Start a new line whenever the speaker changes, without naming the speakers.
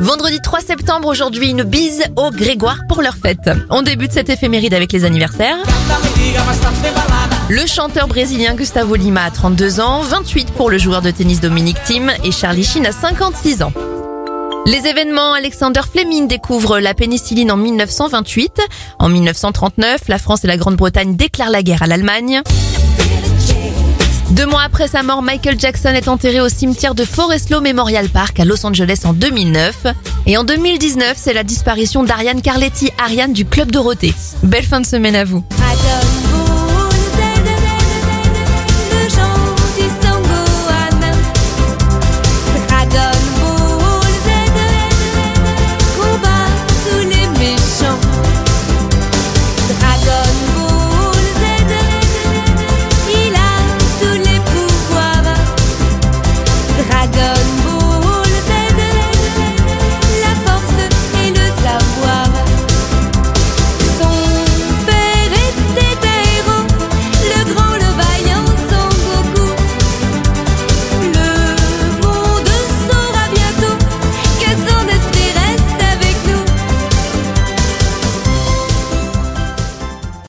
Vendredi 3 septembre, aujourd'hui, une bise aux Grégoire pour leur fête. On débute cette éphéméride avec les anniversaires. Le chanteur brésilien Gustavo Lima a 32 ans, 28 pour le joueur de tennis Dominique Thiem et Charlie Sheen a 56 ans. Les événements, Alexander Fleming découvre la pénicilline en 1928. En 1939, la France et la Grande-Bretagne déclarent la guerre à l'Allemagne. Deux mois après sa mort, Michael Jackson est enterré au cimetière de Forest Lawn Memorial Park à Los Angeles en 2009. Et en 2019, c'est la disparition d'Ariane Carletti, Ariane du Club Dorothée. Belle fin de semaine à vous.